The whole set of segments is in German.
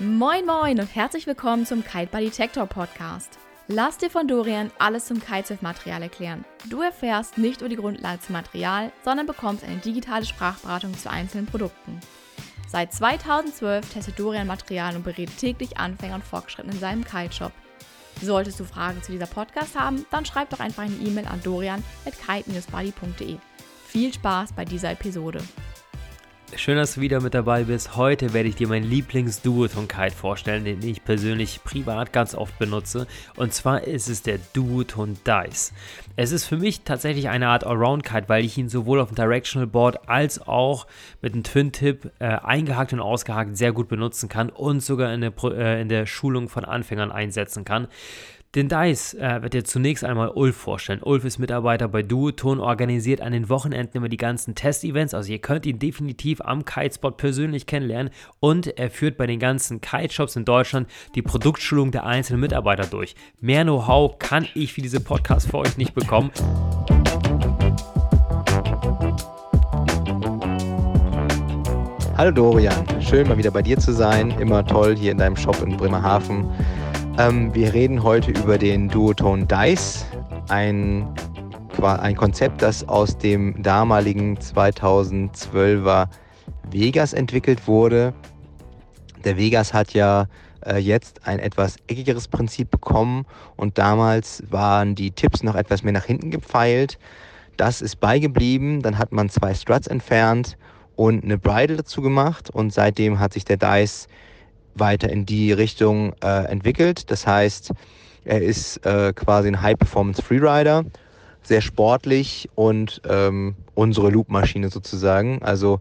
Moin Moin und herzlich willkommen zum Kite Buddy Detector Podcast. Lass dir von Dorian alles zum Kitesurf-Material erklären. Du erfährst nicht nur die Grundlage zum Material, sondern bekommst eine digitale Sprachberatung zu einzelnen Produkten. Seit 2012 testet Dorian Material und berät täglich Anfänger und Fortgeschrittene in seinem Kite-Shop. Solltest du Fragen zu dieser Podcast haben, dann schreib doch einfach eine E-Mail an dorian.kite-buddy.de. Viel Spaß bei dieser Episode. Schön, dass du wieder mit dabei bist. Heute werde ich dir mein Lieblings-Duoton-Kite vorstellen, den ich persönlich privat ganz oft benutze. Und zwar ist es der Duoton Dice. Es ist für mich tatsächlich eine Art Allround-Kite, weil ich ihn sowohl auf dem Directional Board als auch mit einem Twin-Tip äh, eingehakt und ausgehakt sehr gut benutzen kann und sogar in der, äh, in der Schulung von Anfängern einsetzen kann. Den Dice äh, wird dir zunächst einmal Ulf vorstellen. Ulf ist Mitarbeiter bei Duoton, organisiert an den Wochenenden immer die ganzen Test-Events. Also ihr könnt ihn definitiv am Kitespot persönlich kennenlernen und er führt bei den ganzen Kite-Shops in Deutschland die Produktschulung der einzelnen Mitarbeiter durch. Mehr Know-how kann ich für diese Podcast für euch nicht bekommen. Hallo Dorian, schön mal wieder bei dir zu sein. Immer toll hier in deinem Shop in Bremerhaven. Ähm, wir reden heute über den Duotone Dice, ein, ein Konzept, das aus dem damaligen 2012er Vegas entwickelt wurde. Der Vegas hat ja äh, jetzt ein etwas eckigeres Prinzip bekommen und damals waren die Tipps noch etwas mehr nach hinten gepfeilt. Das ist beigeblieben, dann hat man zwei Struts entfernt und eine Bridle dazu gemacht und seitdem hat sich der Dice weiter in die Richtung äh, entwickelt. Das heißt, er ist äh, quasi ein High-Performance Freerider, sehr sportlich und ähm, unsere Loop-Maschine sozusagen. Also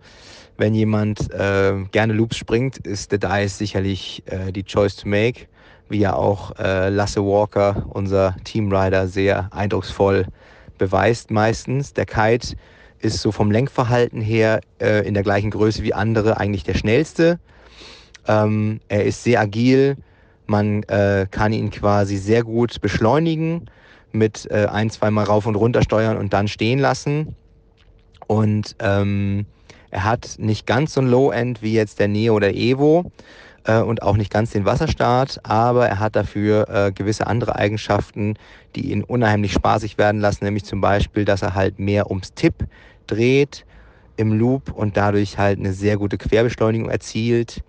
wenn jemand äh, gerne Loops springt, ist der Dice sicherlich äh, die Choice to make, wie ja auch äh, Lasse Walker, unser Teamrider, sehr eindrucksvoll beweist meistens. Der Kite ist so vom Lenkverhalten her äh, in der gleichen Größe wie andere eigentlich der schnellste. Ähm, er ist sehr agil. Man äh, kann ihn quasi sehr gut beschleunigen mit äh, ein, zweimal rauf und runter steuern und dann stehen lassen. Und ähm, er hat nicht ganz so ein Low-End wie jetzt der Neo oder Evo äh, und auch nicht ganz den Wasserstart, aber er hat dafür äh, gewisse andere Eigenschaften, die ihn unheimlich spaßig werden lassen, nämlich zum Beispiel, dass er halt mehr ums Tipp dreht im Loop und dadurch halt eine sehr gute Querbeschleunigung erzielt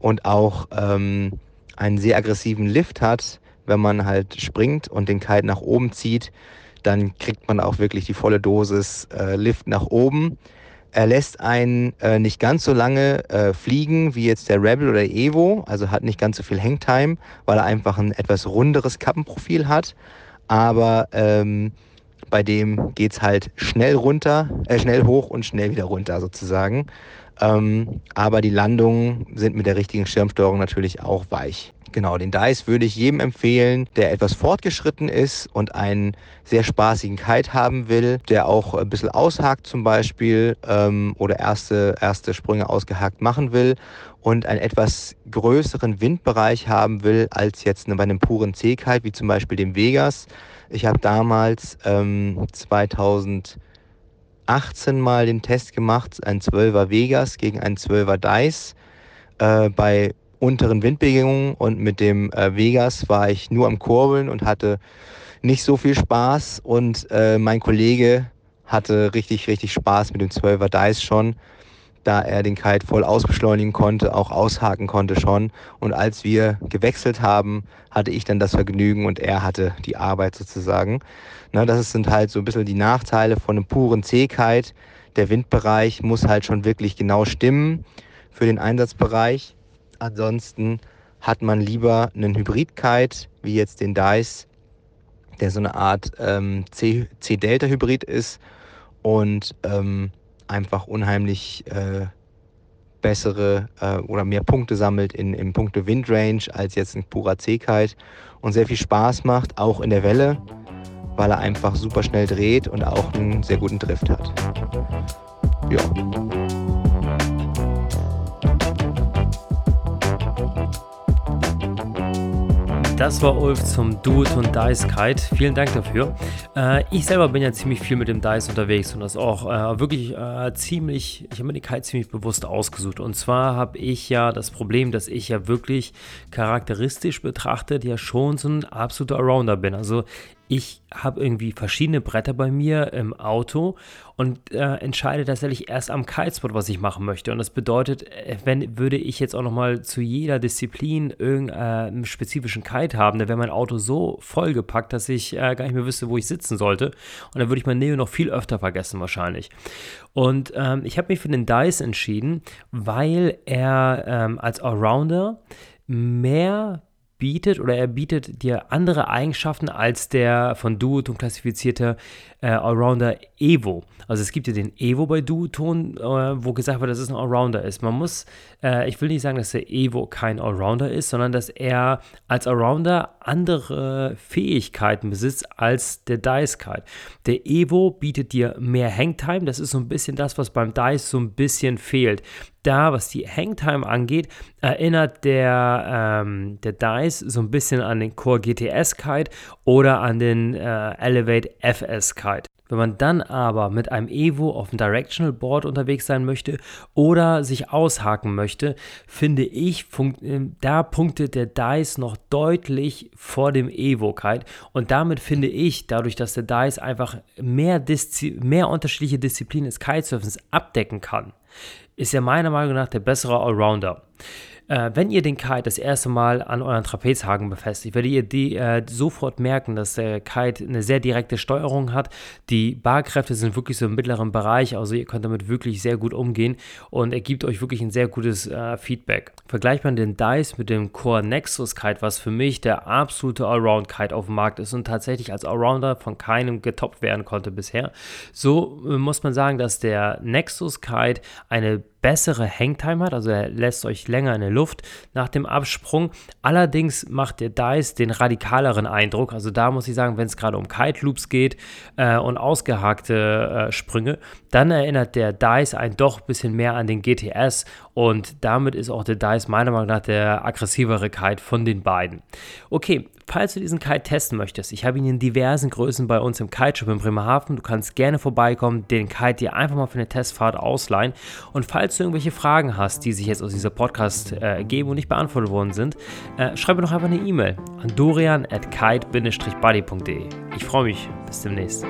und auch ähm, einen sehr aggressiven Lift hat, wenn man halt springt und den Kite nach oben zieht, dann kriegt man auch wirklich die volle Dosis äh, Lift nach oben. Er lässt einen äh, nicht ganz so lange äh, fliegen wie jetzt der Rebel oder Evo, also hat nicht ganz so viel Hangtime, weil er einfach ein etwas runderes Kappenprofil hat. Aber ähm, bei dem geht's halt schnell runter, äh, schnell hoch und schnell wieder runter sozusagen. Ähm, aber die Landungen sind mit der richtigen Schirmsteuerung natürlich auch weich. Genau, den Dice würde ich jedem empfehlen, der etwas fortgeschritten ist und einen sehr spaßigen Kite haben will, der auch ein bisschen aushakt zum Beispiel ähm, oder erste, erste Sprünge ausgehakt machen will und einen etwas größeren Windbereich haben will als jetzt bei einem puren C-Kite, wie zum Beispiel dem Vegas. Ich habe damals ähm, 2000 18 Mal den Test gemacht, ein 12er Vegas gegen ein 12er Dice äh, bei unteren Windbedingungen und mit dem äh, Vegas war ich nur am Kurbeln und hatte nicht so viel Spaß. Und äh, mein Kollege hatte richtig, richtig Spaß mit dem 12er Dice schon da er den Kite voll ausbeschleunigen konnte, auch aushaken konnte schon. Und als wir gewechselt haben, hatte ich dann das Vergnügen und er hatte die Arbeit sozusagen. Na, das sind halt so ein bisschen die Nachteile von einem puren C-Kite. Der Windbereich muss halt schon wirklich genau stimmen für den Einsatzbereich. Ansonsten hat man lieber einen Hybrid-Kite, wie jetzt den Dice, der so eine Art ähm, C-Delta-Hybrid ist und ähm, einfach unheimlich äh, bessere äh, oder mehr Punkte sammelt in, in Punkte Windrange als jetzt ein purer C-Kite und sehr viel Spaß macht, auch in der Welle, weil er einfach super schnell dreht und auch einen sehr guten Drift hat. Ja. Das war Ulf zum Duoton Dice Kite. Vielen Dank dafür. Äh, ich selber bin ja ziemlich viel mit dem Dice unterwegs und das auch äh, wirklich äh, ziemlich, ich habe mir den Kite ziemlich bewusst ausgesucht. Und zwar habe ich ja das Problem, dass ich ja wirklich charakteristisch betrachtet ja schon so ein absoluter Arounder bin. Also ich habe irgendwie verschiedene Bretter bei mir im Auto und äh, entscheide tatsächlich erst am Kitespot, was ich machen möchte. Und das bedeutet, äh, wenn würde ich jetzt auch nochmal zu jeder Disziplin irgendeinen spezifischen Kite haben, dann wäre mein Auto so vollgepackt, dass ich äh, gar nicht mehr wüsste, wo ich sitzen sollte. Und dann würde ich mein Neo noch viel öfter vergessen wahrscheinlich. Und ähm, ich habe mich für den Dice entschieden, weil er ähm, als Allrounder mehr bietet oder er bietet dir andere Eigenschaften als der von Duoton klassifizierte äh, Allrounder Evo. Also es gibt ja den Evo bei Duoton, äh, wo gesagt wird, dass es ein Allrounder ist. Man muss, äh, ich will nicht sagen, dass der Evo kein Allrounder ist, sondern dass er als Allrounder andere Fähigkeiten besitzt als der Dice Kite. Der Evo bietet dir mehr Hangtime, das ist so ein bisschen das, was beim Dice so ein bisschen fehlt da, was die Hangtime angeht, erinnert der, ähm, der Dice so ein bisschen an den Core GTS Kite oder an den äh, Elevate FS Kite. Wenn man dann aber mit einem Evo auf dem Directional Board unterwegs sein möchte oder sich aushaken möchte, finde ich, äh, da punktet der Dice noch deutlich vor dem Evo Kite und damit finde ich, dadurch, dass der Dice einfach mehr, Diszi mehr unterschiedliche Disziplinen des Kitesurfens abdecken kann, ist er meiner Meinung nach der bessere Allrounder. Äh, wenn ihr den Kite das erste Mal an euren Trapezhaken befestigt, werdet ihr die, äh, sofort merken, dass der Kite eine sehr direkte Steuerung hat. Die Barkräfte sind wirklich so im mittleren Bereich, also ihr könnt damit wirklich sehr gut umgehen und er gibt euch wirklich ein sehr gutes äh, Feedback. Vergleicht man den Dice mit dem Core Nexus Kite, was für mich der absolute Allround Kite auf dem Markt ist und tatsächlich als Allrounder von keinem getoppt werden konnte bisher, so äh, muss man sagen, dass der Nexus Kite eine bessere Hangtime hat, also er lässt euch länger in der Luft nach dem Absprung. Allerdings macht der Dice den radikaleren Eindruck, also da muss ich sagen, wenn es gerade um Kite Loops geht äh, und ausgehakte äh, Sprünge, dann erinnert der Dice ein doch ein bisschen mehr an den GTS und damit ist auch der Dice meiner Meinung nach der aggressivere Kite von den beiden. Okay, falls du diesen Kite testen möchtest, ich habe ihn in diversen Größen bei uns im Kite Shop in Bremerhaven. Du kannst gerne vorbeikommen, den Kite dir einfach mal für eine Testfahrt ausleihen. Und falls du irgendwelche Fragen hast, die sich jetzt aus dieser Podcast äh, ergeben und nicht beantwortet worden sind, äh, schreib mir doch einfach eine E-Mail an dorian at kite-buddy.de. Ich freue mich. Bis demnächst.